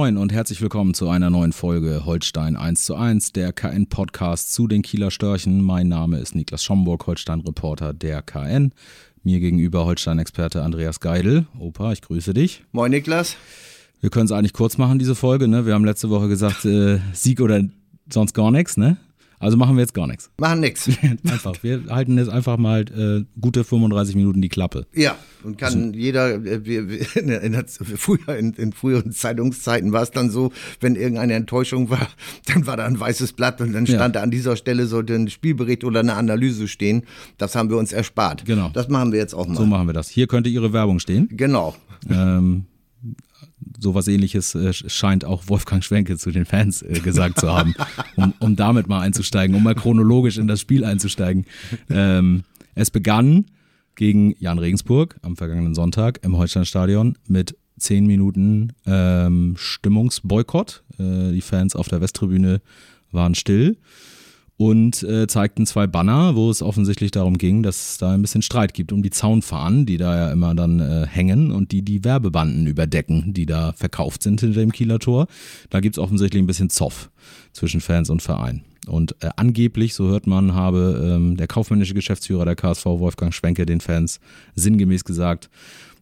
Moin und herzlich willkommen zu einer neuen Folge Holstein 1 zu 1, der KN-Podcast zu den Kieler Störchen. Mein Name ist Niklas Schomburg, Holstein-Reporter der KN. Mir gegenüber Holstein-Experte Andreas Geidel. Opa, ich grüße dich. Moin Niklas. Wir können es eigentlich kurz machen, diese Folge. Ne? Wir haben letzte Woche gesagt, äh, Sieg oder sonst gar nichts. Ne? Also machen wir jetzt gar nichts. Machen nichts. einfach. Wir halten jetzt einfach mal äh, gute 35 Minuten die Klappe. Ja, und kann also, jeder, äh, wir, wir, in, in, früher, in, in, früheren Zeitungszeiten war es dann so, wenn irgendeine Enttäuschung war, dann war da ein weißes Blatt und dann stand ja. da an dieser Stelle sollte ein Spielbericht oder eine Analyse stehen. Das haben wir uns erspart. Genau. Das machen wir jetzt auch mal. So machen wir das. Hier könnte Ihre Werbung stehen. Genau. Ähm, sowas ähnliches äh, scheint auch Wolfgang Schwenke zu den Fans äh, gesagt zu haben, um, um damit mal einzusteigen, um mal chronologisch in das Spiel einzusteigen. Ähm, es begann gegen Jan Regensburg am vergangenen Sonntag im Holsteinstadion mit zehn Minuten ähm, Stimmungsboykott. Äh, die Fans auf der Westtribüne waren still und äh, zeigten zwei Banner, wo es offensichtlich darum ging, dass es da ein bisschen Streit gibt um die Zaunfahnen, die da ja immer dann äh, hängen und die die Werbebanden überdecken, die da verkauft sind hinter dem Kieler Tor. Da gibt es offensichtlich ein bisschen Zoff zwischen Fans und Verein. Und äh, angeblich, so hört man, habe ähm, der kaufmännische Geschäftsführer der KSV, Wolfgang Schwenke, den Fans sinngemäß gesagt,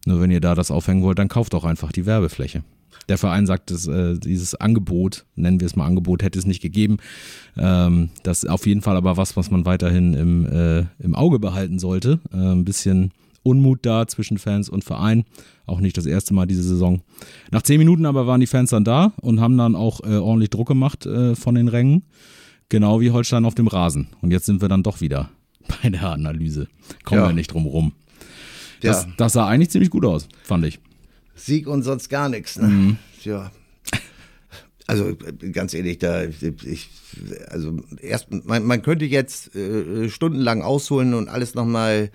nur wenn ihr da das aufhängen wollt, dann kauft doch einfach die Werbefläche der Verein sagt, dass, äh, dieses Angebot, nennen wir es mal Angebot, hätte es nicht gegeben. Ähm, das ist auf jeden Fall aber was, was man weiterhin im, äh, im Auge behalten sollte. Äh, ein bisschen Unmut da zwischen Fans und Verein. Auch nicht das erste Mal diese Saison. Nach zehn Minuten aber waren die Fans dann da und haben dann auch äh, ordentlich Druck gemacht äh, von den Rängen. Genau wie Holstein auf dem Rasen. Und jetzt sind wir dann doch wieder bei der Analyse. Kommen ja. wir nicht drum rum. Das, ja. das sah eigentlich ziemlich gut aus, fand ich. Sieg und sonst gar nichts. Ne? Mhm. Ja. Also ganz ehrlich, da ich, also erst man, man könnte jetzt äh, stundenlang ausholen und alles nochmal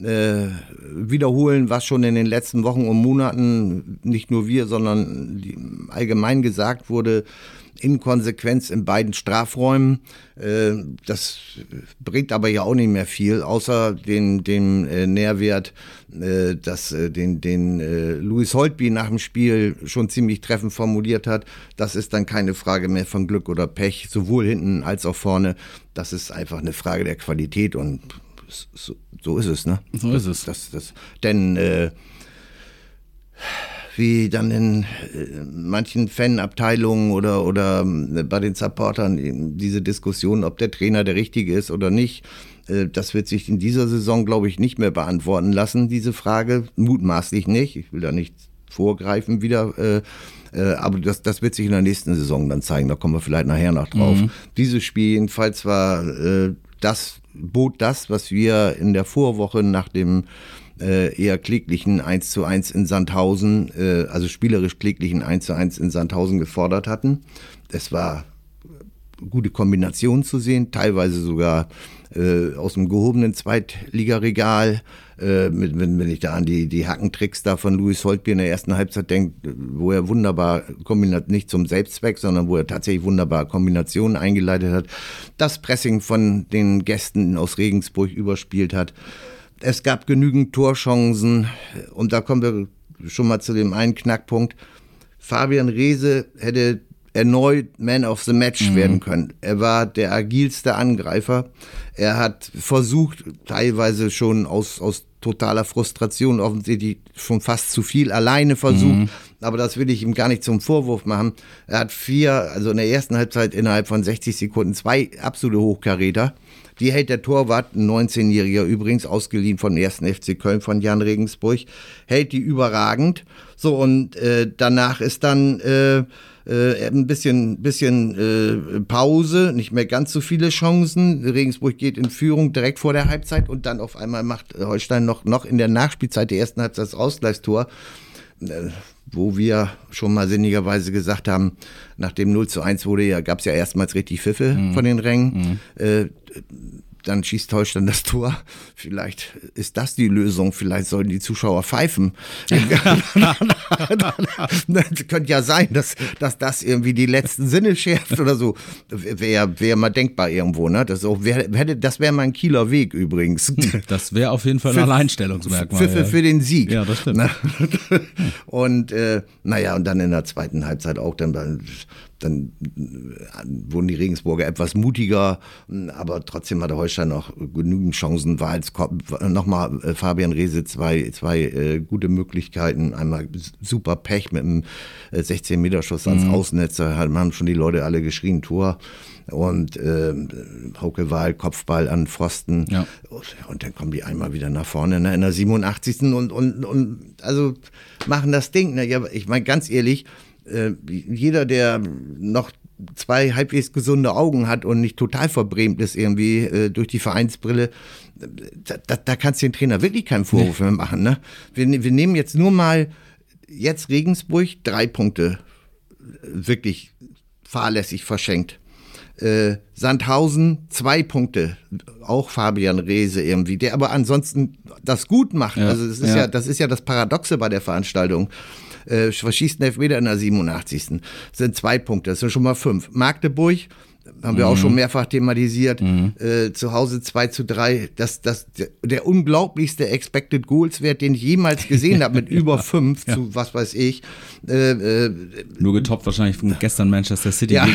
äh, wiederholen, was schon in den letzten Wochen und Monaten nicht nur wir, sondern allgemein gesagt wurde Inkonsequenz in beiden Strafräumen. Äh, das bringt aber ja auch nicht mehr viel, außer den, den äh, Nährwert, äh, dass den, den Louis Holtby nach dem Spiel schon ziemlich treffend formuliert hat. Das ist dann keine Frage mehr von Glück oder Pech, sowohl hinten als auch vorne. Das ist einfach eine Frage der Qualität und so, so ist es, ne? So ist es. Das, das, denn äh, wie dann in äh, manchen Fanabteilungen oder, oder äh, bei den Supportern diese Diskussion, ob der Trainer der richtige ist oder nicht. Äh, das wird sich in dieser Saison, glaube ich, nicht mehr beantworten lassen, diese Frage. Mutmaßlich nicht. Ich will da nicht vorgreifen wieder. Aber das, das wird sich in der nächsten Saison dann zeigen. Da kommen wir vielleicht nachher noch drauf. Mhm. Dieses Spiel jedenfalls war das, bot das, was wir in der Vorwoche nach dem äh, eher kläglichen 1 zu 1 in Sandhausen, äh, also spielerisch kläglichen 1 zu 1 in Sandhausen gefordert hatten. Es war gute Kombination zu sehen, teilweise sogar äh, aus dem gehobenen Zweitligaregal. Äh, wenn, wenn ich da an die, die Hackentricks da von Louis Holtby in der ersten Halbzeit denke, wo er wunderbar kombiniert, nicht zum Selbstzweck, sondern wo er tatsächlich wunderbar Kombinationen eingeleitet hat, das Pressing von den Gästen aus Regensburg überspielt hat. Es gab genügend Torchancen und da kommen wir schon mal zu dem einen Knackpunkt. Fabian Reese hätte erneut Man of the Match mhm. werden können. Er war der agilste Angreifer. Er hat versucht, teilweise schon aus, aus totaler Frustration, offensichtlich schon fast zu viel alleine versucht. Mhm. Aber das will ich ihm gar nicht zum Vorwurf machen. Er hat vier, also in der ersten Halbzeit innerhalb von 60 Sekunden zwei absolute Hochkaräter. Die hält der Torwart, ein 19-Jähriger übrigens, ausgeliehen von 1. FC Köln von Jan Regensburg, hält die überragend. So, und äh, danach ist dann äh, äh, ein bisschen, bisschen äh, Pause, nicht mehr ganz so viele Chancen. Regensburg geht in Führung direkt vor der Halbzeit und dann auf einmal macht Holstein noch, noch in der Nachspielzeit der ersten Halbzeit das Ausgleichstor wo wir schon mal sinnigerweise gesagt haben, nach dem 0 zu 1 wurde ja, gab es ja erstmals richtig Pfiffe mhm. von den Rängen. Mhm. Äh, dann schießt Holstein das Tor. Vielleicht ist das die Lösung. Vielleicht sollen die Zuschauer pfeifen. das könnte ja sein, dass, dass das irgendwie die letzten Sinne schärft oder so. Wäre wär mal denkbar irgendwo. Ne? Das, wär, das wäre mein Kieler Weg übrigens. Das wäre auf jeden Fall ein für, Alleinstellungsmerkmal. Für, für, ja. für, den Sieg. Ja, das stimmt. Und äh, naja, und dann in der zweiten Halbzeit auch dann dann äh, wurden die Regensburger etwas mutiger, aber trotzdem hatte Holstein noch genügend Chancen. War als nochmal äh, Fabian Rehse zwei, zwei äh, gute Möglichkeiten. Einmal super Pech mit einem 16-Meter-Schuss ans mhm. Außennetz. Da haben schon die Leute alle geschrien, Tor und äh, Hauke Wahl, Kopfball an Pfosten. Ja. Und dann kommen die einmal wieder nach vorne ne, in der 87. Und, und, und also machen das Ding. Ne? Ich meine, ganz ehrlich, äh, jeder, der noch zwei halbwegs gesunde Augen hat und nicht total verbrämt ist irgendwie äh, durch die Vereinsbrille, da, da, da kannst du den Trainer wirklich keinen Vorwurf nee. mehr machen. Ne? Wir, wir nehmen jetzt nur mal jetzt Regensburg drei Punkte wirklich fahrlässig verschenkt. Äh, Sandhausen zwei Punkte, auch Fabian Reese irgendwie, der aber ansonsten das gut macht. Ja, also das ist ja. ja. das ist ja das Paradoxe bei der Veranstaltung äh, verschießt einen Elfmeter in der 87. Das sind zwei Punkte, das sind schon mal fünf. Magdeburg haben wir mhm. auch schon mehrfach thematisiert. Mhm. Äh, zu Hause 2 zu 3. Das, das, der, unglaublichste Expected Goals Wert, den ich jemals gesehen habe, mit über 5 ja. zu was weiß ich. Äh, äh, Nur getoppt wahrscheinlich von gestern Manchester City ja.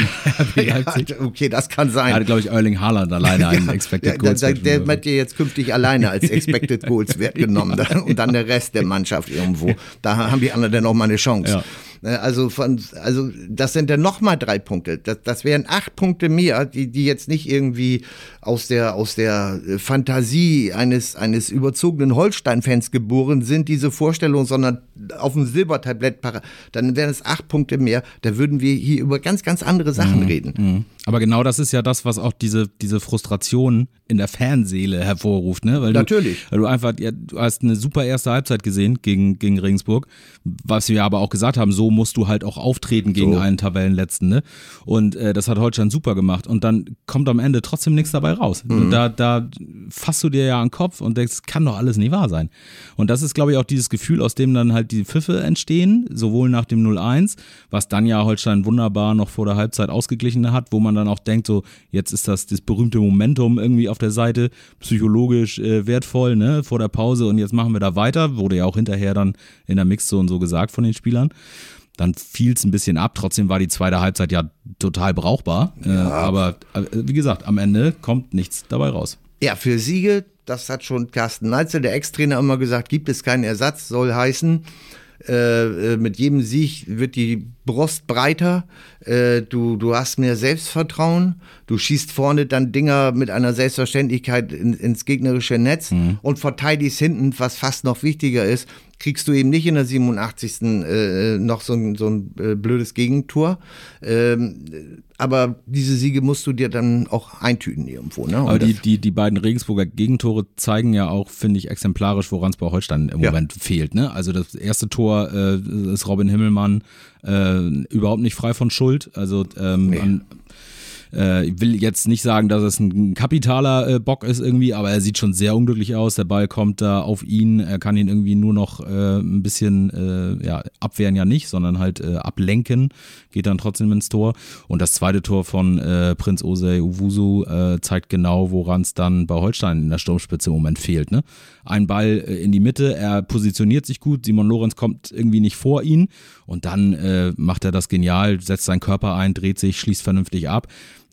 gegen Leipzig. Ja, okay, das kann sein. Hatte, glaube ich, Erling Haaland alleine einen Expected Goals Wert. Der, der wird dir jetzt künftig alleine als Expected Goals Wert genommen. und dann der Rest der Mannschaft irgendwo. Da haben die anderen dann auch mal eine Chance. Ne, also von, also das sind dann nochmal drei Punkte. Das, das wären acht Punkte mehr, die, die jetzt nicht irgendwie aus der, aus der Fantasie eines, eines überzogenen Holstein-Fans geboren sind, diese Vorstellung, sondern auf dem Silbertablett, dann wären es acht Punkte mehr. Da würden wir hier über ganz, ganz andere Sachen mhm. reden. Mhm. Aber genau das ist ja das, was auch diese, diese Frustration in der Fanseele hervorruft, ne? Weil Natürlich. Du, weil du einfach, ja, du hast eine super erste Halbzeit gesehen gegen, gegen Regensburg, was wir aber auch gesagt haben, so musst du halt auch auftreten gegen so. einen Tabellenletzten, ne? Und äh, das hat Holstein super gemacht. Und dann kommt am Ende trotzdem nichts dabei raus. Mhm. Da, da fasst du dir ja an den Kopf und denkst, kann doch alles nicht wahr sein. Und das ist, glaube ich, auch dieses Gefühl, aus dem dann halt die Pfiffe entstehen, sowohl nach dem 0-1, was dann ja Holstein wunderbar noch vor der Halbzeit ausgeglichen hat, wo man dann auch denkt, so, jetzt ist das das berühmte Momentum irgendwie auf der Seite, psychologisch äh, wertvoll, ne, vor der Pause und jetzt machen wir da weiter, wurde ja auch hinterher dann in der Mixzone so gesagt von den Spielern. Dann fiel es ein bisschen ab. Trotzdem war die zweite Halbzeit ja total brauchbar. Äh, ja. Äh, aber äh, wie gesagt, am Ende kommt nichts dabei raus. Ja, für Siege, das hat schon Carsten Neitzel, der Ex-Trainer, immer gesagt, gibt es keinen Ersatz, soll heißen, äh, äh, mit jedem Sieg wird die Brust breiter, äh, du, du hast mehr Selbstvertrauen, du schießt vorne dann Dinger mit einer Selbstverständlichkeit in, ins gegnerische Netz mhm. und verteidigst hinten, was fast noch wichtiger ist, kriegst du eben nicht in der 87. Äh, noch so ein, so ein äh, blödes Gegentor. Ähm, aber diese Siege musst du dir dann auch eintüten irgendwo. Ne? aber die, die, die beiden Regensburger Gegentore zeigen ja auch, finde ich, exemplarisch, woran es bei Holstein im ja. Moment fehlt. Ne? Also das erste Tor äh, ist Robin Himmelmann äh, überhaupt nicht frei von Schuld. Also ähm, nee. an, äh, ich will jetzt nicht sagen, dass es ein kapitaler äh, Bock ist irgendwie, aber er sieht schon sehr unglücklich aus. Der Ball kommt da auf ihn. Er kann ihn irgendwie nur noch äh, ein bisschen äh, ja, abwehren ja nicht, sondern halt äh, ablenken. Geht dann trotzdem ins Tor. Und das zweite Tor von äh, Prinz Osei Uwusu zeigt genau, woran es dann bei Holstein in der Sturmspitze im Moment fehlt. Ne? Ein Ball in die Mitte, er positioniert sich gut. Simon Lorenz kommt irgendwie nicht vor ihn. Und dann macht er das genial, setzt seinen Körper ein, dreht sich, schließt vernünftig ab.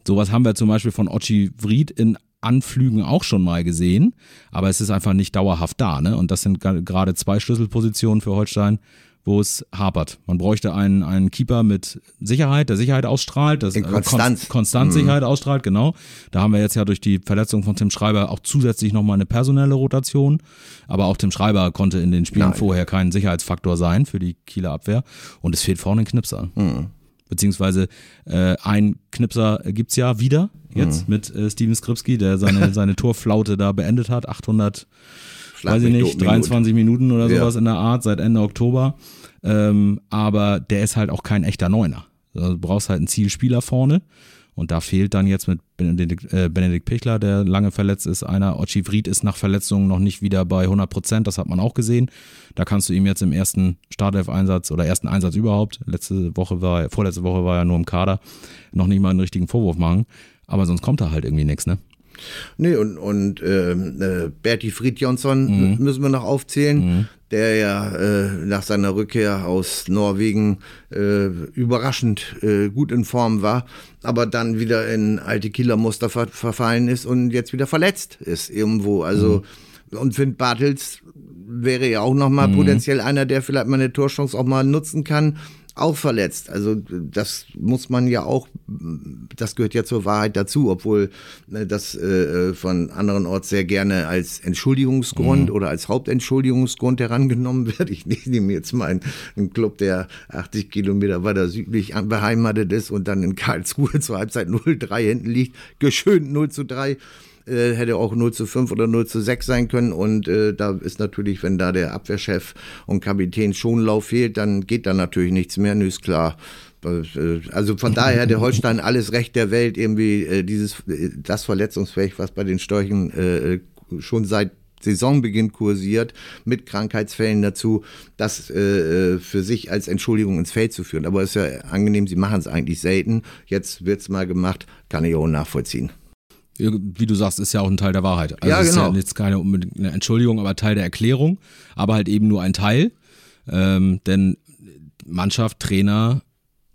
Sowas haben wir zum Beispiel von Ochi Vried in Anflügen auch schon mal gesehen, aber es ist einfach nicht dauerhaft da. Ne? Und das sind gerade zwei Schlüsselpositionen für Holstein, wo es hapert. Man bräuchte einen, einen Keeper mit Sicherheit, der Sicherheit ausstrahlt, das äh, Konstanz. Konstant mhm. Sicherheit ausstrahlt, genau. Da haben wir jetzt ja durch die Verletzung von Tim Schreiber auch zusätzlich nochmal eine personelle Rotation. Aber auch Tim Schreiber konnte in den Spielen Nein. vorher kein Sicherheitsfaktor sein für die Kieler Abwehr. Und es fehlt vorne ein Knipser. Mhm beziehungsweise äh, ein Knipser gibt's ja wieder jetzt mhm. mit äh, Steven Skripski, der seine, seine Torflaute da beendet hat. 800 weiß ich nicht, 23 Minuten oder sowas ja. in der Art seit Ende Oktober. Ähm, aber der ist halt auch kein echter Neuner. Also du brauchst halt einen Zielspieler vorne. Und da fehlt dann jetzt mit Benedikt, äh, Benedikt Pichler, der lange verletzt ist, einer. Ochi Vried ist nach Verletzungen noch nicht wieder bei 100 Prozent, das hat man auch gesehen. Da kannst du ihm jetzt im ersten Startelf-Einsatz oder ersten Einsatz überhaupt, letzte Woche war, vorletzte Woche war er nur im Kader, noch nicht mal einen richtigen Vorwurf machen. Aber sonst kommt da halt irgendwie nichts, ne? Nee, und, und ähm, äh, Bertie Fridjonsson mhm. müssen wir noch aufzählen, mhm. Der ja äh, nach seiner Rückkehr aus Norwegen äh, überraschend äh, gut in Form war, aber dann wieder in alte Killermuster ver verfallen ist und jetzt wieder verletzt ist irgendwo. Also mhm. und Finn Bartels wäre ja auch nochmal mhm. potenziell einer, der vielleicht mal eine Torchance auch mal nutzen kann auch verletzt. Also das muss man ja auch, das gehört ja zur Wahrheit dazu, obwohl äh, das äh, von anderen Orts sehr gerne als Entschuldigungsgrund mhm. oder als Hauptentschuldigungsgrund herangenommen wird. Ich nehme jetzt mal einen, einen, Club, der 80 Kilometer weiter südlich beheimatet ist und dann in Karlsruhe zur Halbzeit 0-3 hinten liegt, geschönt 0 zu 3 äh, hätte auch 0 zu 5 oder 0 zu 6 sein können. Und äh, da ist natürlich, wenn da der Abwehrchef und Kapitän Schonlauf fehlt, dann geht da natürlich nichts mehr, nö, ist klar. Äh, also von daher der Holstein alles Recht der Welt irgendwie äh, dieses äh, das verletzungsfähig, was bei den Störchen äh, schon seit Saisonbeginn kursiert, mit Krankheitsfällen dazu, das äh, für sich als Entschuldigung ins Feld zu führen. Aber es ist ja angenehm, sie machen es eigentlich selten. Jetzt wird es mal gemacht, kann ich auch nachvollziehen wie du sagst, ist ja auch ein Teil der Wahrheit. Also ja, genau. ist ja genau. jetzt keine eine Entschuldigung, aber Teil der Erklärung, aber halt eben nur ein Teil. Ähm, denn Mannschaft, Trainer,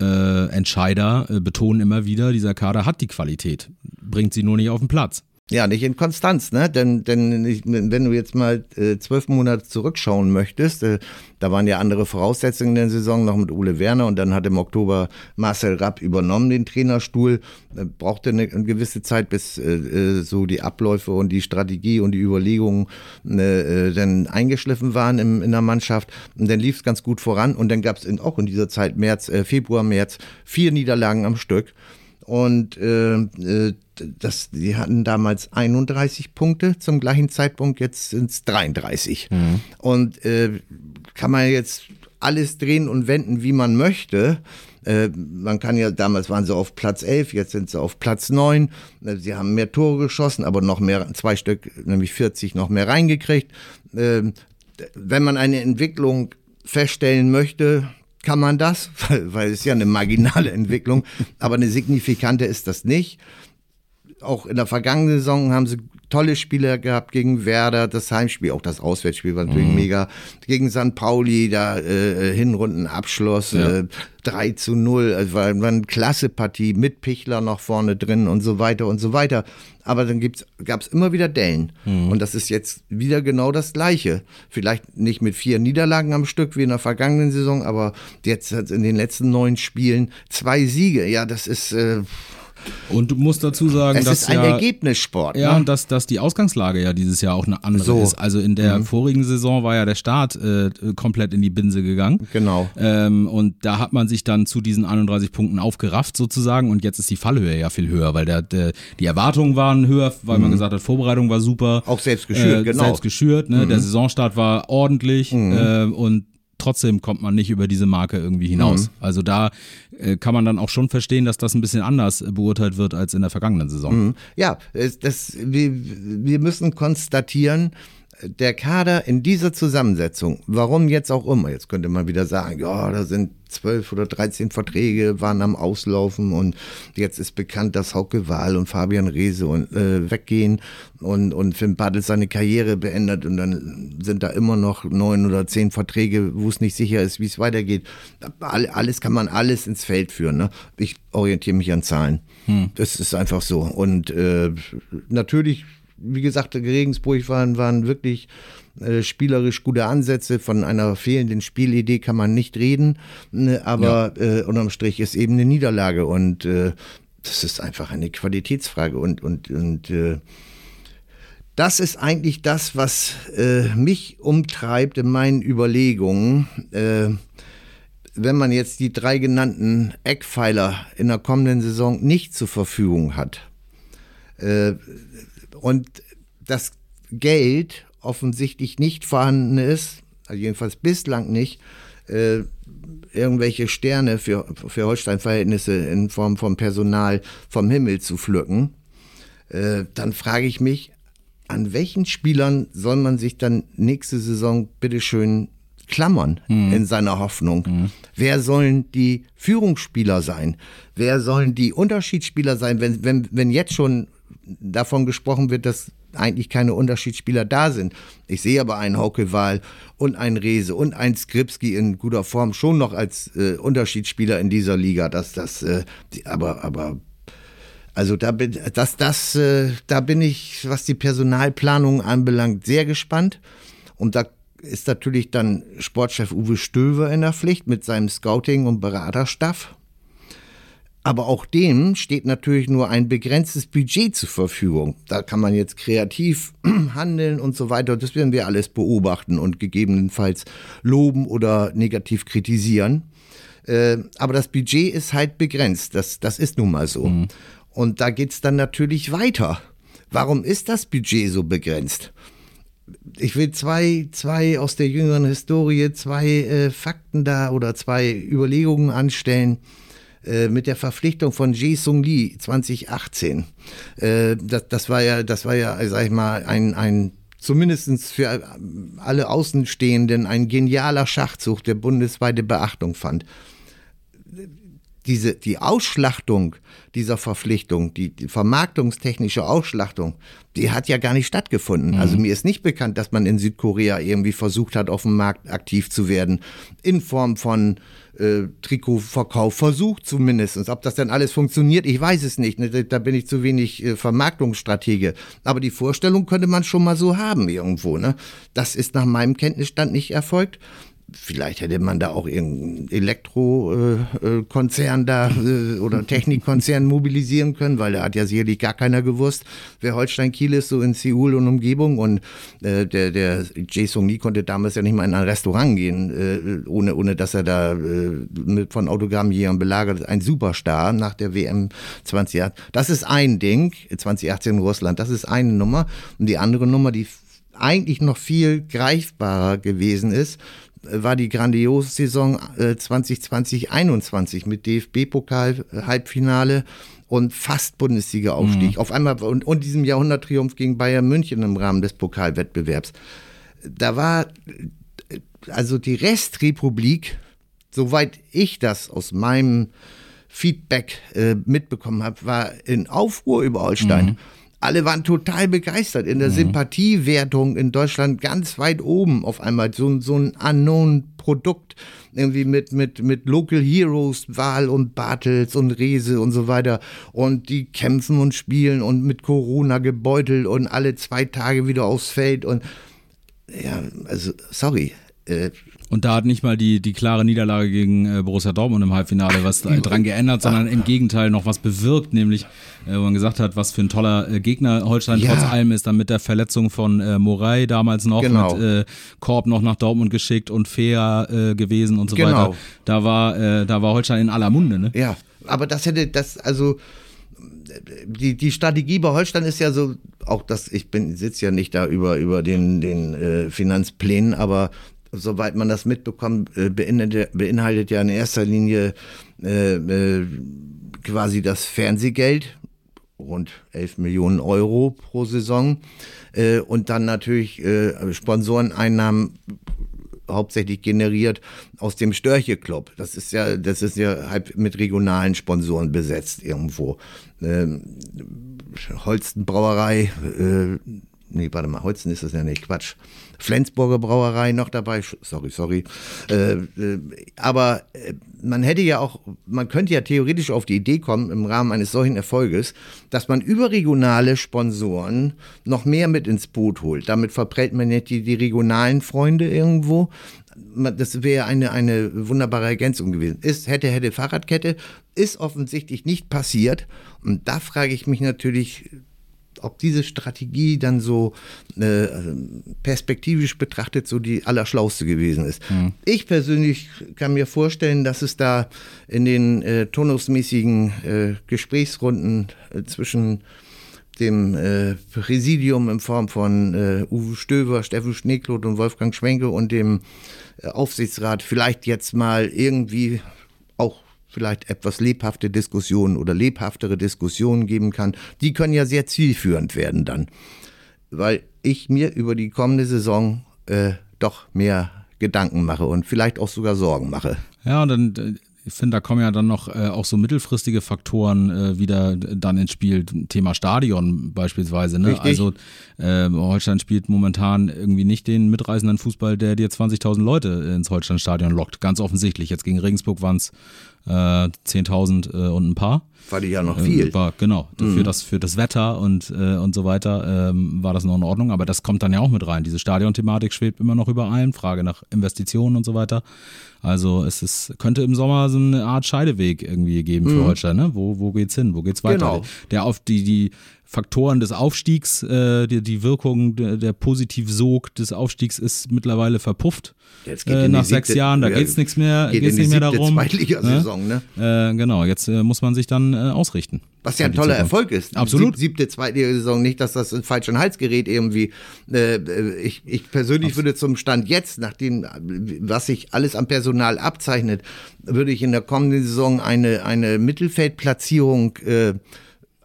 äh, Entscheider äh, betonen immer wieder, dieser Kader hat die Qualität, bringt sie nur nicht auf den Platz. Ja, nicht in Konstanz, ne? Denn, denn wenn du jetzt mal äh, zwölf Monate zurückschauen möchtest, äh, da waren ja andere Voraussetzungen in der Saison, noch mit Ole Werner und dann hat im Oktober Marcel Rapp übernommen den Trainerstuhl. Äh, brauchte eine, eine, gewisse Zeit, bis äh, äh, so die Abläufe und die Strategie und die Überlegungen äh, dann eingeschliffen waren im, in der Mannschaft. Und dann lief es ganz gut voran und dann gab es auch in dieser Zeit März, Februar, März vier Niederlagen am Stück. Und äh, äh, das, die hatten damals 31 Punkte zum gleichen Zeitpunkt, jetzt sind es 33. Mhm. Und äh, kann man jetzt alles drehen und wenden, wie man möchte. Äh, man kann ja, damals waren sie auf Platz 11, jetzt sind sie auf Platz 9. Äh, sie haben mehr Tore geschossen, aber noch mehr, zwei Stück, nämlich 40, noch mehr reingekriegt. Äh, wenn man eine Entwicklung feststellen möchte, kann man das, weil, weil es ja eine marginale Entwicklung, aber eine signifikante ist das nicht. Auch in der vergangenen Saison haben sie tolle Spiele gehabt gegen Werder, das Heimspiel, auch das Auswärtsspiel war natürlich mhm. mega. Gegen St. Pauli, da äh, Hinrundenabschluss, ja. äh, 3 zu 0, also war, war eine klasse Partie mit Pichler noch vorne drin und so weiter und so weiter. Aber dann gab es immer wieder Dellen. Mhm. Und das ist jetzt wieder genau das Gleiche. Vielleicht nicht mit vier Niederlagen am Stück wie in der vergangenen Saison, aber jetzt in den letzten neun Spielen zwei Siege. Ja, das ist. Äh, und du musst dazu sagen, es dass ist ein ja, Ergebnissport. Ja, ne? und dass, dass die Ausgangslage ja dieses Jahr auch eine andere so. ist. Also in der mhm. vorigen Saison war ja der Start äh, komplett in die Binse gegangen. Genau. Ähm, und da hat man sich dann zu diesen 31 Punkten aufgerafft sozusagen und jetzt ist die Fallhöhe ja viel höher, weil der, der die Erwartungen waren höher, weil mhm. man gesagt hat, Vorbereitung war super. Auch selbst geschürt, äh, genau. Selbst geschürt, ne? Mhm. Der Saisonstart war ordentlich mhm. äh, und trotzdem kommt man nicht über diese Marke irgendwie hinaus. Mhm. Also da äh, kann man dann auch schon verstehen, dass das ein bisschen anders beurteilt wird als in der vergangenen Saison. Mhm. Ja, das, wir, wir müssen konstatieren, der Kader in dieser Zusammensetzung, warum jetzt auch immer, jetzt könnte man wieder sagen, ja, da sind zwölf oder dreizehn Verträge waren am Auslaufen und jetzt ist bekannt, dass Hauke Wahl und Fabian Reese und, äh, weggehen und, und Finn Bartels seine Karriere beendet und dann sind da immer noch neun oder zehn Verträge, wo es nicht sicher ist, wie es weitergeht. Alles kann man alles ins Feld führen. Ne? Ich orientiere mich an Zahlen. Hm. Das ist einfach so. Und äh, natürlich wie gesagt, Regensburg waren, waren wirklich äh, spielerisch gute Ansätze. Von einer fehlenden Spielidee kann man nicht reden, ne, aber ja. äh, unterm Strich ist eben eine Niederlage und äh, das ist einfach eine Qualitätsfrage und, und, und äh, das ist eigentlich das, was äh, mich umtreibt in meinen Überlegungen. Äh, wenn man jetzt die drei genannten Eckpfeiler in der kommenden Saison nicht zur Verfügung hat, äh, und das Geld offensichtlich nicht vorhanden ist, also jedenfalls bislang nicht, äh, irgendwelche Sterne für, für Holstein-Verhältnisse in Form von Personal vom Himmel zu pflücken, äh, dann frage ich mich, an welchen Spielern soll man sich dann nächste Saison bitteschön klammern mhm. in seiner Hoffnung? Mhm. Wer sollen die Führungsspieler sein? Wer sollen die Unterschiedsspieler sein, wenn, wenn, wenn jetzt schon davon gesprochen wird, dass eigentlich keine Unterschiedsspieler da sind. Ich sehe aber einen Haukewahl und einen Rese und einen Skripski in guter Form schon noch als äh, Unterschiedsspieler in dieser Liga. Dass das, äh, aber, aber also da bin, das, das, äh, da bin ich, was die Personalplanung anbelangt, sehr gespannt. Und da ist natürlich dann Sportchef Uwe Stöver in der Pflicht mit seinem Scouting- und Beraterstaff. Aber auch dem steht natürlich nur ein begrenztes Budget zur Verfügung. Da kann man jetzt kreativ handeln und so weiter. Das werden wir alles beobachten und gegebenenfalls loben oder negativ kritisieren. Äh, aber das Budget ist halt begrenzt. Das, das ist nun mal so. Mhm. Und da geht's dann natürlich weiter. Warum ist das Budget so begrenzt? Ich will zwei, zwei aus der jüngeren Historie, zwei äh, Fakten da oder zwei Überlegungen anstellen äh, mit der Verpflichtung von Ji Sung Lee 2018. Äh, das, das war ja, das war ja, sag ich mal, ein, ein zumindest für alle Außenstehenden ein genialer Schachzug, der bundesweite Beachtung fand. Diese, die Ausschlachtung dieser Verpflichtung, die, die vermarktungstechnische Ausschlachtung, die hat ja gar nicht stattgefunden. Mhm. Also mir ist nicht bekannt, dass man in Südkorea irgendwie versucht hat, auf dem Markt aktiv zu werden, in Form von äh, Trikotverkauf versucht zumindest. Ob das dann alles funktioniert, ich weiß es nicht. Ne? Da bin ich zu wenig äh, Vermarktungsstratege. Aber die Vorstellung könnte man schon mal so haben irgendwo. Ne? Das ist nach meinem Kenntnisstand nicht erfolgt vielleicht hätte man da auch irgendeinen Elektrokonzern da äh, oder Technikkonzern mobilisieren können, weil da hat ja sicherlich gar keiner gewusst, wer Holstein Kiel ist, so in Seoul und Umgebung. Und äh, der, der Jason Lee konnte damals ja nicht mal in ein Restaurant gehen, äh, ohne, ohne dass er da äh, mit von Autogrammjägern belagert Ein Superstar nach der WM 2018. Das ist ein Ding, 2018 in Russland, das ist eine Nummer. Und die andere Nummer, die eigentlich noch viel greifbarer gewesen ist, war die grandiose Saison 2020-21 mit DFB-Pokal-Halbfinale und fast Bundesliga-Aufstieg. Mhm. Auf einmal und, und diesem Jahrhunderttriumph gegen Bayern München im Rahmen des Pokalwettbewerbs. Da war also die Restrepublik, soweit ich das aus meinem Feedback äh, mitbekommen habe, war in Aufruhr über Holstein. Mhm alle waren total begeistert. In der mhm. Sympathiewertung in Deutschland ganz weit oben auf einmal. So, so ein Unknown-Produkt. Irgendwie mit, mit, mit Local Heroes, Wahl und Bartels und Rese und so weiter. Und die kämpfen und spielen und mit Corona gebeutelt und alle zwei Tage wieder aufs Feld. Und ja, also, sorry. Äh, und da hat nicht mal die, die klare Niederlage gegen äh, Borussia Dortmund im Halbfinale was dran geändert, sondern im Gegenteil noch was bewirkt, nämlich, äh, wo man gesagt hat, was für ein toller äh, Gegner Holstein ja. trotz allem ist, dann mit der Verletzung von äh, Moray damals noch, genau. mit äh, Korb noch nach Dortmund geschickt und fair äh, gewesen und so genau. weiter. Da war, äh, da war Holstein in aller Munde, ne? Ja, aber das hätte, das, also die, die Strategie bei Holstein ist ja so, auch das, ich bin, sitze ja nicht da über, über den, den äh, Finanzplänen, aber soweit man das mitbekommt, äh, beinhaltet, ja in erster Linie äh, äh, quasi das Fernsehgeld, rund 11 Millionen Euro pro Saison äh, und dann natürlich äh, Sponsoreneinnahmen hauptsächlich generiert aus dem Störche Club. Das ist ja, das ist ja halb mit regionalen Sponsoren besetzt irgendwo. Ähm, Holsten Brauerei, äh, nee, warte mal, Holzen ist das ja nicht, Quatsch. Flensburger Brauerei noch dabei, sorry, sorry. Äh, äh, aber äh, man hätte ja auch, man könnte ja theoretisch auf die Idee kommen, im Rahmen eines solchen Erfolges, dass man überregionale Sponsoren noch mehr mit ins Boot holt. Damit verprellt man nicht die, die regionalen Freunde irgendwo. Das wäre eine, eine wunderbare Ergänzung gewesen. Ist, hätte, hätte Fahrradkette, ist offensichtlich nicht passiert. Und da frage ich mich natürlich, ob diese Strategie dann so äh, perspektivisch betrachtet so die allerschlauste gewesen ist. Mhm. Ich persönlich kann mir vorstellen, dass es da in den äh, turnusmäßigen äh, Gesprächsrunden äh, zwischen dem äh, Präsidium in Form von äh, Uwe Stöver, Steffen Schneekloth und Wolfgang Schwenke und dem äh, Aufsichtsrat vielleicht jetzt mal irgendwie auch vielleicht etwas lebhafte Diskussionen oder lebhaftere Diskussionen geben kann. Die können ja sehr zielführend werden dann, weil ich mir über die kommende Saison äh, doch mehr Gedanken mache und vielleicht auch sogar Sorgen mache. Ja, und dann äh, ich finde, da kommen ja dann noch äh, auch so mittelfristige Faktoren äh, wieder dann ins Spiel. Thema Stadion beispielsweise. Ne? Also äh, Holstein spielt momentan irgendwie nicht den mitreißenden Fußball, der dir 20.000 Leute ins Holstein-Stadion lockt. Ganz offensichtlich. Jetzt gegen Regensburg waren es äh, 10.000 äh, und ein paar. War die ja noch viel. Äh, war, genau. Mhm. Für, das, für das Wetter und, äh, und so weiter ähm, war das noch in Ordnung. Aber das kommt dann ja auch mit rein. Diese Stadionthematik schwebt immer noch über allem. Frage nach Investitionen und so weiter. Also es ist, könnte im Sommer so eine Art Scheideweg irgendwie geben für mhm. Holstein. Ne? Wo, wo geht's hin? Wo geht's weiter? Genau. Der auf die, die Faktoren des Aufstiegs, äh, die, die Wirkung, der, der Positivsog des Aufstiegs ist mittlerweile verpufft. Jetzt geht äh, nach sechs siebte, Jahren, da ja, geht's nichts mehr, geht geht's nicht mehr darum. Zweitligasaison, ne? ne? Äh, genau, jetzt äh, muss man sich dann äh, ausrichten. Was ja ein toller Zukunft. Erfolg ist. Absolut. Sieb, siebte, Zweitligasaison, nicht, dass das falsch in Hals gerät irgendwie. Äh, ich, ich persönlich Absolut. würde zum Stand jetzt, nachdem, was sich alles am Personal abzeichnet, würde ich in der kommenden Saison eine, eine Mittelfeldplatzierung äh,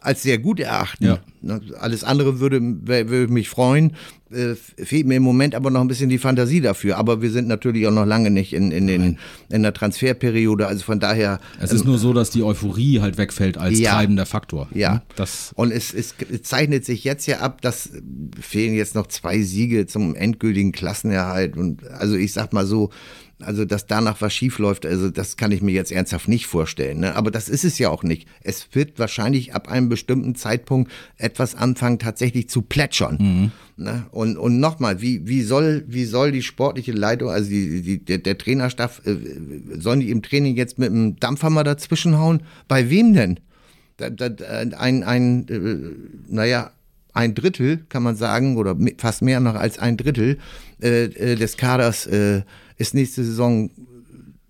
als sehr gut erachten. Ja. Ne, alles andere würde, würde mich freuen. Äh, fehlt mir im Moment aber noch ein bisschen die Fantasie dafür. Aber wir sind natürlich auch noch lange nicht in, in, den, in der Transferperiode. Also von daher. Es ist ähm, nur so, dass die Euphorie halt wegfällt als ja, treibender Faktor. Ja. Ne? Das Und es, es zeichnet sich jetzt ja ab, dass fehlen jetzt noch zwei Siege zum endgültigen Klassenerhalt. Und also ich sag mal so, also, dass danach was schief läuft, also das kann ich mir jetzt ernsthaft nicht vorstellen. Ne? Aber das ist es ja auch nicht. Es wird wahrscheinlich ab einem bestimmten Zeitpunkt etwas anfangen, tatsächlich zu plätschern. Mhm. Ne? Und, und nochmal, wie, wie, soll, wie soll die sportliche Leitung, also die, die, der, der Trainerstaff, äh, sollen die im Training jetzt mit einem Dampfhammer dazwischenhauen? Bei wem denn? Da, da, ein, ein äh, naja, ein Drittel, kann man sagen, oder fast mehr noch als ein Drittel äh, äh des Kaders äh, ist nächste Saison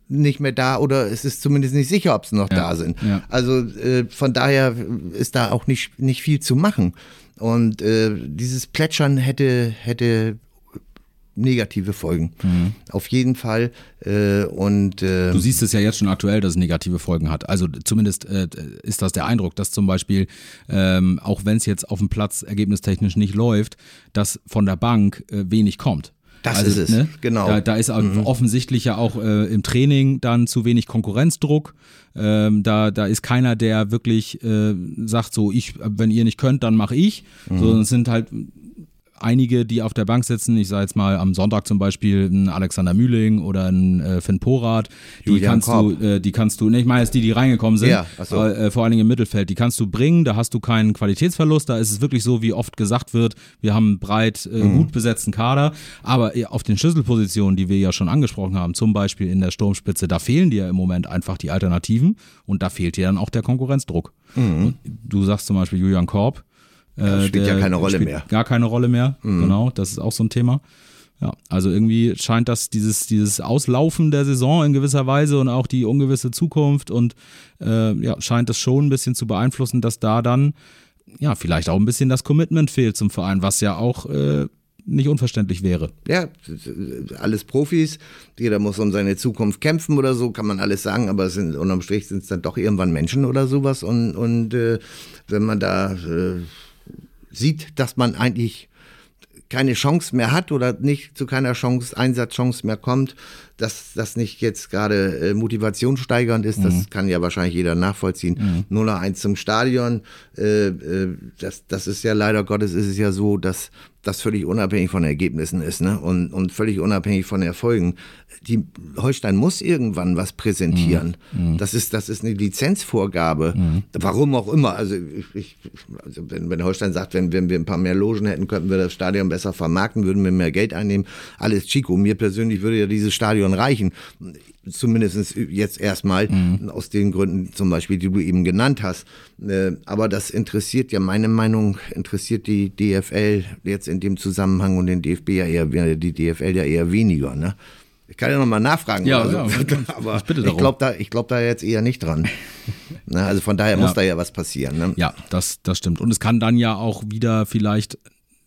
nicht mehr da oder es ist zumindest nicht sicher, ob sie noch ja, da sind. Ja. Also äh, von daher ist da auch nicht, nicht viel zu machen. Und äh, dieses Plätschern hätte, hätte negative Folgen. Mhm. Auf jeden Fall. Äh, und, äh, du siehst es ja jetzt schon aktuell, dass es negative Folgen hat. Also zumindest äh, ist das der Eindruck, dass zum Beispiel, ähm, auch wenn es jetzt auf dem Platz ergebnistechnisch nicht läuft, dass von der Bank äh, wenig kommt. Das also, ist es, ne? genau. Da, da ist mhm. offensichtlich ja auch äh, im Training dann zu wenig Konkurrenzdruck. Ähm, da, da ist keiner, der wirklich äh, sagt, so, ich, wenn ihr nicht könnt, dann mache ich. Mhm. So, es sind halt einige, die auf der Bank sitzen, ich sage jetzt mal am Sonntag zum Beispiel ein Alexander Mühling oder ein äh, Finn Porath, die Julian kannst Korb. du, äh, die kannst du, ne, ich meine jetzt die, die reingekommen sind, ja, so. äh, vor allen Dingen im Mittelfeld, die kannst du bringen, da hast du keinen Qualitätsverlust, da ist es wirklich so, wie oft gesagt wird, wir haben einen breit äh, mhm. gut besetzten Kader, aber äh, auf den Schlüsselpositionen, die wir ja schon angesprochen haben, zum Beispiel in der Sturmspitze, da fehlen dir im Moment einfach die Alternativen und da fehlt dir dann auch der Konkurrenzdruck. Mhm. Du sagst zum Beispiel Julian Korb, äh, spielt der, ja keine Rolle mehr. Gar keine Rolle mehr, mhm. genau, das ist auch so ein Thema. Ja, also irgendwie scheint das dieses, dieses Auslaufen der Saison in gewisser Weise und auch die ungewisse Zukunft und äh, ja, scheint das schon ein bisschen zu beeinflussen, dass da dann ja vielleicht auch ein bisschen das Commitment fehlt zum Verein, was ja auch äh, nicht unverständlich wäre. Ja, alles Profis, jeder muss um seine Zukunft kämpfen oder so, kann man alles sagen, aber sind, unterm Strich sind es dann doch irgendwann Menschen oder sowas und, und äh, wenn man da äh, sieht, dass man eigentlich keine Chance mehr hat oder nicht zu keiner Chance, Einsatzchance mehr kommt, dass das nicht jetzt gerade äh, motivationssteigernd ist, mhm. das kann ja wahrscheinlich jeder nachvollziehen. Mhm. 0 1 zum Stadion, äh, äh, das, das ist ja leider Gottes ist es ja so, dass das völlig unabhängig von Ergebnissen ist ne? und, und völlig unabhängig von Erfolgen. Die Holstein muss irgendwann was präsentieren. Mhm. mhm. Das, ist, das ist eine Lizenzvorgabe. Mhm. Warum auch immer. Also, ich, also wenn, wenn Holstein sagt, wenn, wenn wir ein paar mehr Logen hätten, könnten wir das Stadion besser vermarkten, würden wir mehr Geld einnehmen. Alles Chico. Mir persönlich würde ja dieses Stadion reichen zumindest jetzt erstmal, mhm. aus den Gründen zum Beispiel, die du eben genannt hast. Äh, aber das interessiert ja, meine Meinung, interessiert die DFL jetzt in dem Zusammenhang und den DFB ja eher, die DFL ja eher weniger, ne? Ich kann ja nochmal nachfragen. Ja, also, ja aber ich, ich glaube da, ich glaub da jetzt eher nicht dran. Ne? Also von daher Ja. muss da ja was passieren. Ne? Ja, das, das stimmt. Und es kann dann ja auch wieder vielleicht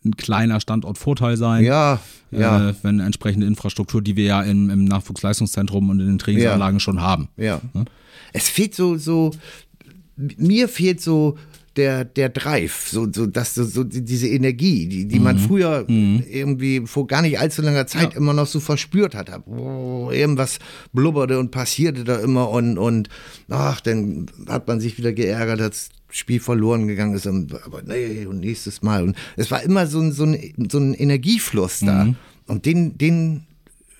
ein kleiner Standortvorteil sein. Ja, ja. Äh, wenn entsprechende Infrastruktur, die wir ja im, im Nachwuchsleistungszentrum und in den Trainingsanlagen schon haben. Ja. Es fehlt so, so, mir fehlt so der, der Drive, so, so, das, so, so diese Energie, die, die Mhm. man früher irgendwie vor gar nicht allzu langer Zeit immer noch so verspürt hat. Oh, irgendwas blubberte und passierte da immer und, und ach, dann hat man sich wieder geärgert, dass das Spiel verloren gegangen ist, und, aber nee, und nächstes Mal. Und es war immer so ein, so ein, so ein Energiefluss da. Mhm. Und den, den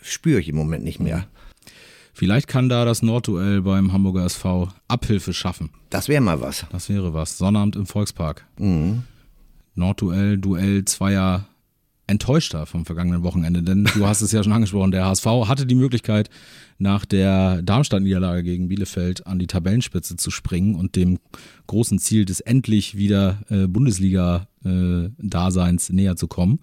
spüre ich im Moment nicht mehr. Vielleicht kann da das Nordduell beim Hamburger SV Abhilfe schaffen. Das wäre mal was. Das wäre was. Sonnabend im Volkspark. Mhm. Nordduell, Duell zweier Enttäuschter vom vergangenen Wochenende, denn du hast es ja schon angesprochen, der HSV hatte die Möglichkeit, nach der Darmstadt-Niederlage gegen Bielefeld an die Tabellenspitze zu springen und dem großen Ziel des endlich wieder äh, Bundesliga-Daseins näher zu kommen.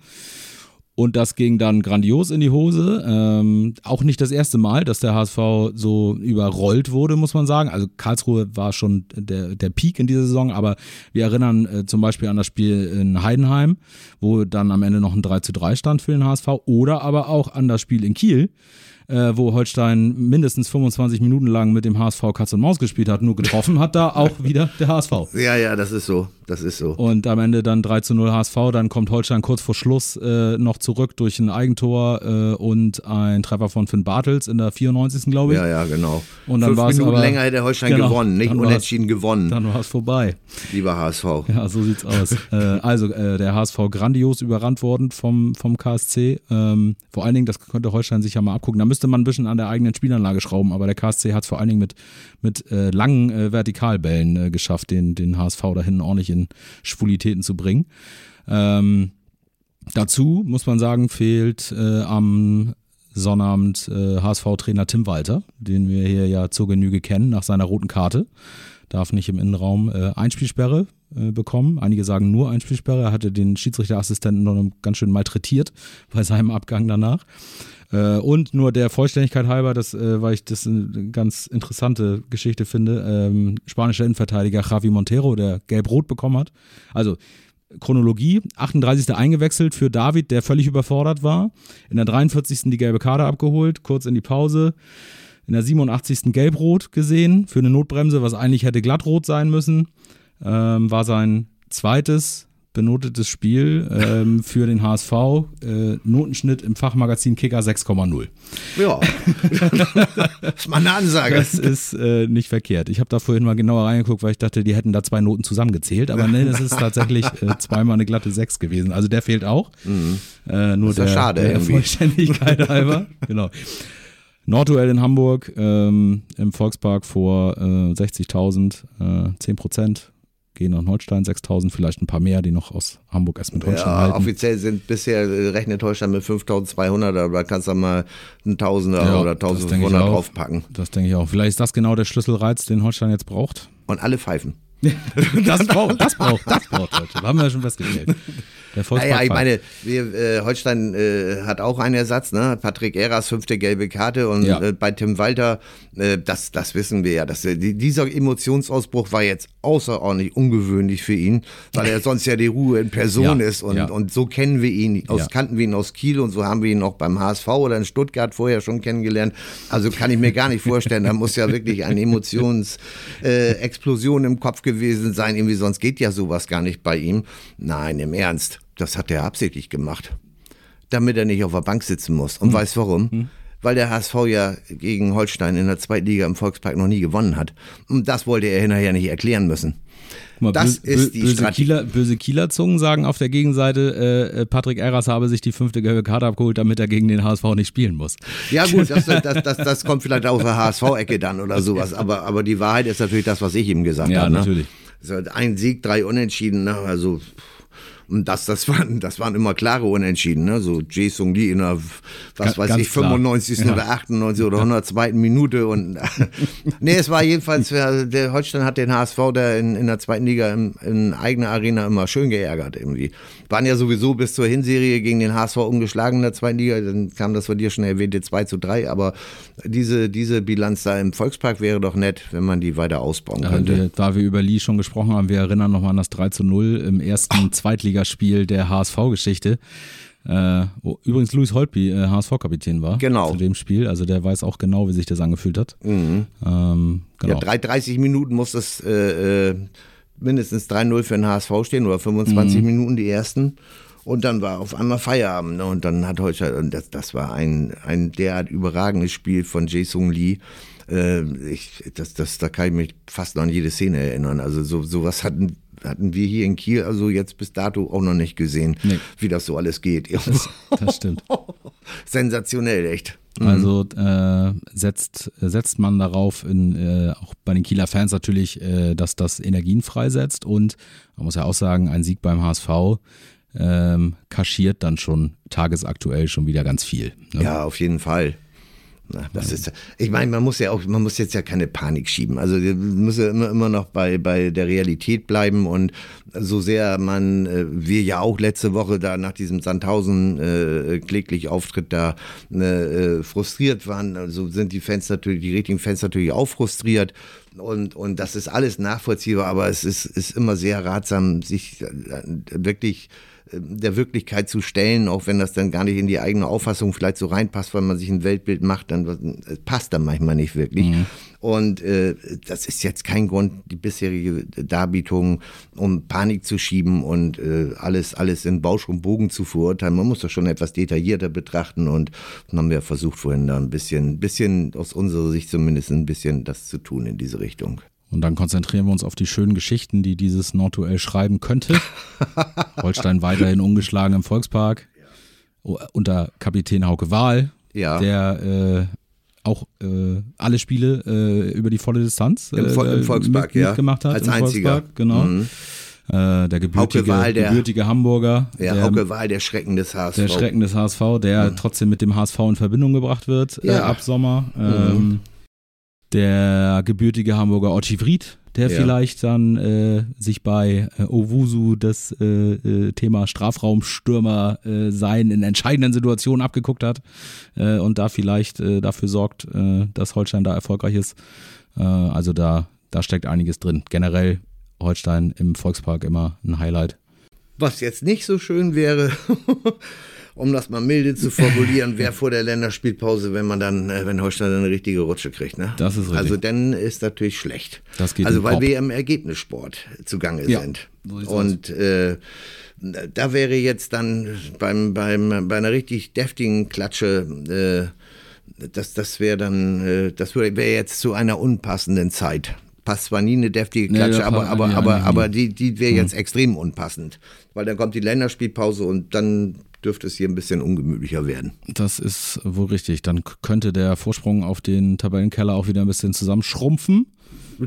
Und das ging dann grandios in die Hose. Ähm, auch nicht das erste Mal, dass der HSV so überrollt wurde, muss man sagen. Also Karlsruhe war schon der, der Peak in dieser Saison, aber wir erinnern äh, zum Beispiel an das Spiel in Heidenheim, wo dann am Ende noch ein 3 zu 3 stand für den HSV. Oder aber auch an das Spiel in Kiel, äh, wo Holstein mindestens 25 Minuten lang mit dem HSV Katz und Maus gespielt hat. Nur getroffen hat da auch wieder der HSV. Ja, ja, das ist so. Das ist so. Und am Ende dann 3 zu 0 HSV, dann kommt Holstein kurz vor Schluss äh, noch zurück durch ein Eigentor äh, und ein Treffer von Finn Bartels in der 94. glaube ich. Ja, ja, genau. Und dann Fünf Minuten aber- länger hätte Holstein Genau, gewonnen, nicht unentschieden gewonnen, Dann war es vorbei. lieber HSV. Ja, so sieht's aus. äh, also äh, der HSV grandios überrannt worden vom, vom KSC. Ähm, vor allen Dingen, das könnte Holstein sich ja mal abgucken. Da müsste man ein bisschen an der eigenen Spielanlage schrauben, aber der KSC hat es vor allen Dingen mit, mit äh, langen äh, Vertikalbällen geschafft, den, den HSV da hinten ordentlich in Schwulitäten zu bringen. Ähm, dazu muss man sagen, fehlt äh, am Sonnabend äh, HSV-Trainer Tim Walter, den wir hier ja zur Genüge kennen nach seiner roten Karte. Darf nicht im Innenraum äh, Einspielsperre äh, bekommen. Einige sagen nur Einspielsperre. Er hatte den Schiedsrichterassistenten noch ganz schön malträtiert bei seinem Abgang danach. Äh, und nur der Vollständigkeit halber, das, äh, weil ich das eine ganz interessante Geschichte finde, ähm, spanischer Innenverteidiger Javi Montero, der gelb-rot bekommen hat. Also Chronologie, 38. eingewechselt für David, der völlig überfordert war. In der 43. die gelbe Karte abgeholt, kurz in die Pause. In der 87. gelb-rot gesehen für eine Notbremse, was eigentlich hätte glattrot sein müssen. Ähm, war sein zweites benotetes Spiel ähm, für den HSV. Äh, Notenschnitt im Fachmagazin Kicker 6,0. Ja, das ist mal eine Ansage. Das ist äh, nicht verkehrt. Ich habe da vorhin mal genauer reingeguckt, weil ich dachte, die hätten da zwei Noten zusammengezählt. Aber nee, das ist tatsächlich äh, zweimal eine glatte 6 gewesen. Also der fehlt auch. Äh, nur ist ja der, schade der irgendwie. Vollständigkeit halber. Genau. Nordduell in Hamburg ähm, im Volkspark vor äh, 60.000, äh, 10 Prozent gehen nach Holstein, 6.000, vielleicht ein paar mehr, die noch aus Hamburg erst mit Holstein Ja, halten. offiziell sind bisher äh, rechnet Holstein mit 5200, aber da kannst du mal einen Tausender Ja, oder das denke ich 1500 auch. draufpacken. Das denke ich auch. Vielleicht ist das genau der Schlüsselreiz, den Holstein jetzt braucht. Und alle pfeifen. Das braucht, das braucht, das braucht Holstein. Haben wir ja schon festgestellt. Der Naja, ich meine, wir, äh, Holstein äh, hat auch einen Ersatz, ne? Patrick Eras, fünfte gelbe Karte und Ja. äh, bei Tim Walter, äh, das, das wissen wir ja. Dass, die, dieser Emotionsausbruch war jetzt außerordentlich ungewöhnlich für ihn, weil er sonst ja die Ruhe in Person Ja, ist und, ja. und so kennen wir ihn, aus, kannten wir ihn aus Kiel und so haben wir ihn auch beim HSV oder in Stuttgart vorher schon kennengelernt. Also kann ich mir gar nicht vorstellen, da muss ja wirklich eine Emotionsexplosion äh, im Kopf gewesen sein, irgendwie sonst geht ja sowas gar nicht bei ihm. Nein, im Ernst, das hat er absichtlich gemacht, damit er nicht auf der Bank sitzen muss. Und weißt warum? Weil der HSV ja gegen Holstein in der zweiten Liga im Volkspark noch nie gewonnen hat. Und das wollte er hinterher nicht erklären müssen. Mal, das bö- ist die böse Strategie. Kieler, böse Kieler Zungen sagen auf der Gegenseite, äh, Patrick Erras habe sich die fünfte gelbe Karte abgeholt, damit er gegen den HSV nicht spielen muss. Ja gut, das, das, das, das kommt vielleicht aus der HSV-Ecke dann oder sowas. Aber, aber die Wahrheit ist natürlich das, was ich ihm gesagt Ja, habe. Ne? natürlich. So, ein Sieg, drei Unentschieden, ne? also Und das, das, waren, das waren immer klare Unentschieden, ne? So Jae Sung Lee in der, was Ga- weiß ich, klar. 95. Ja. oder 98. oder 102. Minute. Und nee, es war jedenfalls, der Holstein hat den HSV da in, in der zweiten Liga in, in eigener Arena immer schön geärgert irgendwie. Waren ja sowieso bis zur Hinserie gegen den HSV umgeschlagen in der zweiten Liga. Dann kam das von dir schon erwähnte 2 zu 3. Aber diese, diese Bilanz da im Volkspark wäre doch nett, wenn man die weiter ausbauen könnte. wir, da wir über Lee schon gesprochen haben, wir erinnern nochmal an das 3 zu 0 im ersten Zweitligaspiel der HSV-Geschichte. Äh, wo übrigens Luis Holtby äh, HSV-Kapitän war. Genau. Zu dem Spiel. Also der weiß auch genau, wie sich das angefühlt hat. Ähm, genau. Ja, drei- 30 Minuten muss das äh, äh, mindestens 3-0 für den HSV stehen oder 25 Minuten die ersten. Und dann war auf einmal Feierabend. Ne? Und dann hat Holstein, und das, das war ein, ein derart überragendes Spiel von Jae-Sung Lee. Äh, ich, das, das, da kann ich mich fast noch an jede Szene erinnern. Also so, sowas hatten, hatten wir hier in Kiel also jetzt bis dato auch noch nicht gesehen, Nee. wie das so alles geht. Das stimmt. Sensationell, echt. Also äh, setzt, setzt man darauf, in, äh, auch bei den Kieler Fans natürlich, äh, dass das Energien freisetzt und man muss ja auch sagen, ein Sieg beim HSV ähm, kaschiert dann schon tagesaktuell schon wieder ganz viel. Ne? Ja, auf jeden Fall. Na, das ist, ich meine, man muss ja auch, man muss jetzt ja keine Panik schieben. Also wir müssen ja immer, immer noch bei, bei der Realität bleiben und so sehr man, äh, wir ja auch letzte Woche da nach diesem Sandhausen äh, kläglich Auftritt da äh, frustriert waren, also sind die Fans natürlich, die richtigen Fans natürlich auch frustriert. Und, und das ist alles nachvollziehbar, aber es ist, ist immer sehr ratsam, sich äh, wirklich äh, der Wirklichkeit zu stellen, auch wenn das dann gar nicht in die eigene Auffassung vielleicht so reinpasst, weil man sich ein Weltbild macht, dann passt dann manchmal nicht wirklich. Und äh, das ist jetzt kein Grund, die bisherige Darbietung, um Panik zu schieben und äh, alles, alles in Bausch und Bogen zu verurteilen. Man muss das schon etwas detaillierter betrachten und dann haben wir versucht vorhin da ein bisschen, bisschen aus unserer Sicht zumindest ein bisschen das zu tun in diese Richtung. Und dann konzentrieren wir uns auf die schönen Geschichten, die dieses Nordduell schreiben könnte. Holstein weiterhin ungeschlagen im Volkspark. Unter Kapitän Hauke Wahl, Ja. der äh, auch äh, alle Spiele äh, über die volle Distanz Im Vol- im äh, Volkspark, mit, ja. mitgemacht hat. Als einziger. Volkspark, genau. Mhm. Äh, der gebürtige, Wahl, der- gebürtige Hamburger, Ja, der, Hauke Wahl, der Schrecken des HSV. der Schrecken des HSV, der trotzdem mit dem HSV in Verbindung gebracht wird äh, Ja. ab Sommer. Ähm, der gebürtige Hamburger Ochi Vried, der Ja. vielleicht dann äh, sich bei äh, Owusu das äh, äh, Thema Strafraumstürmer äh, sein in entscheidenden Situationen abgeguckt hat äh, und da vielleicht äh, dafür sorgt, äh, dass Holstein da erfolgreich ist. Äh, also da, da steckt einiges drin. Generell Holstein im Volkspark immer ein Highlight. Was jetzt nicht so schön wäre, um das mal milde zu formulieren, wäre vor der Länderspielpause, wenn man dann, äh, wenn Holstein dann eine richtige Rutsche kriegt. Ne? Das ist richtig. Also dann ist natürlich schlecht. Das geht also weil Korb. wir im Ergebnissport zugange Ja, sind. so Und äh, da wäre jetzt dann beim, beim, bei einer richtig deftigen Klatsche, äh, das, das wäre dann, äh, das wäre jetzt zu einer unpassenden Zeit. Passt zwar nie eine deftige Nee, Klatsche, da aber, aber, aber, nie. aber die, die wäre jetzt extrem unpassend. Weil dann kommt die Länderspielpause und dann dürfte es hier ein bisschen ungemütlicher werden. Das ist wohl richtig. Dann könnte der Vorsprung auf den Tabellenkeller auch wieder ein bisschen zusammenschrumpfen.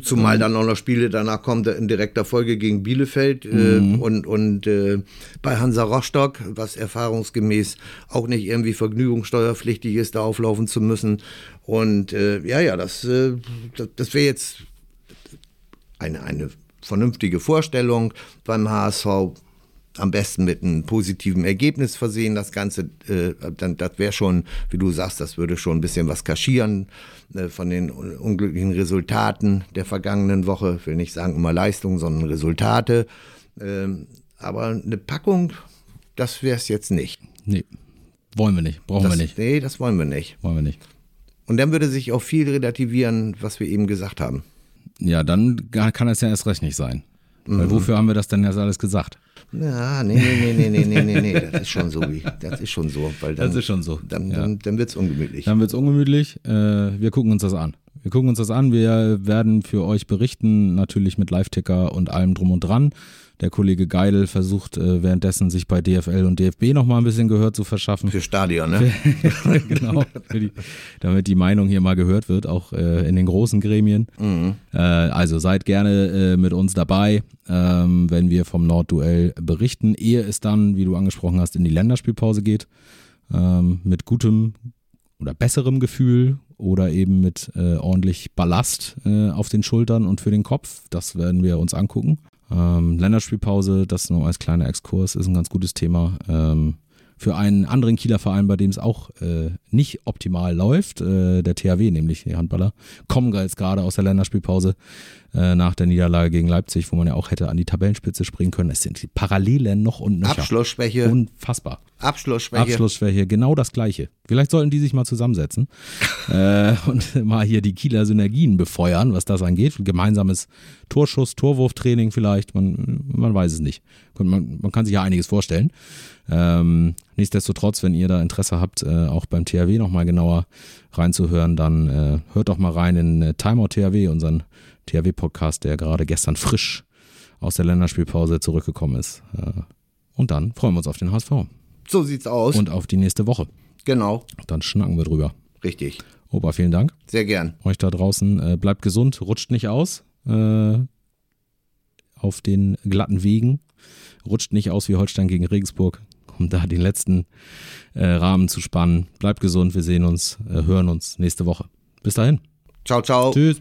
Zumal dann auch noch Spiele danach kommt in direkter Folge gegen Bielefeld äh, und, und äh, bei Hansa Rostock, was erfahrungsgemäß auch nicht irgendwie vergnügungssteuerpflichtig ist, da auflaufen zu müssen. Und äh, ja, ja, das, äh, das, das wäre jetzt eine, eine vernünftige Vorstellung beim HSV. Am besten mit einem positiven Ergebnis versehen, das Ganze, äh, dann, das wäre schon, wie du sagst, das würde schon ein bisschen was kaschieren äh, von den un unglücklichen Resultaten der vergangenen Woche. Ich will nicht sagen immer Leistungen, sondern Resultate. Ähm, aber eine Packung, das wäre es jetzt nicht. Nee, wollen wir nicht, brauchen Das, wir nicht, Nee, das wollen wir nicht. wollen wir nicht. Und dann würde sich auch viel relativieren, was wir eben gesagt haben. Ja, dann kann es ja erst recht nicht sein. Weil Mhm. wofür haben wir das denn jetzt alles gesagt? Ja, nee, nee, nee, nee, nee, nee, nee, das ist schon so. Wie, das ist schon so. Weil dann, Das ist schon so, Dann, ja. dann, dann wird es ungemütlich. Dann wird es ungemütlich. Äh, wir gucken uns das an. Wir gucken uns das an. Wir werden für euch berichten, natürlich mit Live-Ticker und allem drum und dran. Der Kollege Geidel versucht äh, währenddessen sich bei DFL und DFB nochmal ein bisschen Gehör zu verschaffen. Für Stadion, ne? genau, die, damit die Meinung hier mal gehört wird, auch äh, in den großen Gremien. Mhm. Äh, also seid gerne äh, mit uns dabei, ähm, wenn wir vom Nordduell berichten, ehe es dann, wie du angesprochen hast, in die Länderspielpause geht. Ähm, mit gutem oder besserem Gefühl oder eben mit äh, ordentlich Ballast äh, auf den Schultern und für den Kopf. Das werden wir uns angucken. Ähm, Länderspielpause, das nur als kleiner Exkurs, ist ein ganz gutes Thema. Ähm, für einen anderen Kieler Verein, bei dem es auch äh, nicht optimal läuft, äh, der THW, nämlich die Handballer, kommen jetzt gerade aus der Länderspielpause äh, nach der Niederlage gegen Leipzig, wo man ja auch hätte an die Tabellenspitze springen können. Es sind die Parallelen noch und nöcher. Abschlussschwäche. Unfassbar. Abschlussschwäche. Abschlussschwäche, genau das Gleiche. Vielleicht sollten die sich mal zusammensetzen äh, und mal hier die Kieler Synergien befeuern, was das angeht. Gemeinsames Torschuss, Torwurftraining vielleicht, man, man weiß es nicht. Man, man kann sich ja einiges vorstellen. Ähm, nichtsdestotrotz, wenn ihr da Interesse habt, äh, auch beim THW nochmal genauer reinzuhören, dann äh, hört doch mal rein in äh, Timeout THW, unseren THW-Podcast, der gerade gestern frisch aus der Länderspielpause zurückgekommen ist. Äh, und dann freuen wir uns auf den HSV. So sieht's aus. Und auf die nächste Woche. Genau. Dann schnacken wir drüber. Richtig. Opa, vielen Dank. Sehr gern. Euch da draußen, äh, bleibt gesund, rutscht nicht aus äh, auf den glatten Wegen. Rutscht nicht aus wie Holstein gegen Regensburg, um da den letzten äh, Rahmen zu spannen. Bleibt gesund, wir sehen uns, äh, hören uns nächste Woche. Bis dahin. Ciao, ciao. Tschüss.